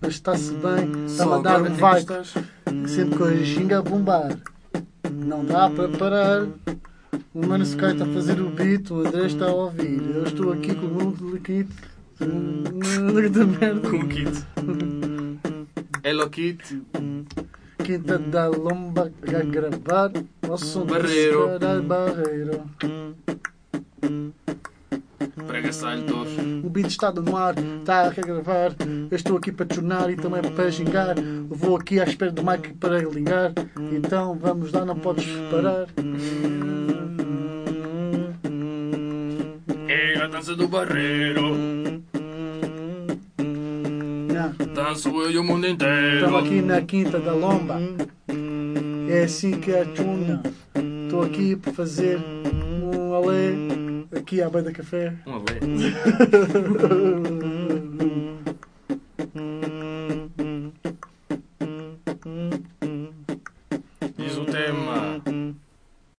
mas está-se bem. Só Está-me a dar um estás. Sempre com a ginga a bombar. Não dá para parar. O Mano Sky está a fazer o beat, o André está a ouvir. Eu estou aqui com o mundo. Da merda. Com o kit. Hello Kit. Quinta da Lomba a gravar. Ao som do Barreiro. Barreiro. Prega saltos. O beat está no ar, está a gravar. Eu estou aqui para tornar e também para gingar. Vou aqui à espera do mic para ligar. Então vamos lá, não podes parar. É a dança do barreiro. Não. Danço eu e o mundo inteiro. Estamos aqui na Quinta da Lomba. É assim que é a tuna. Estou aqui para fazer um alê aqui à beira da café. Um alê. Diz o tema.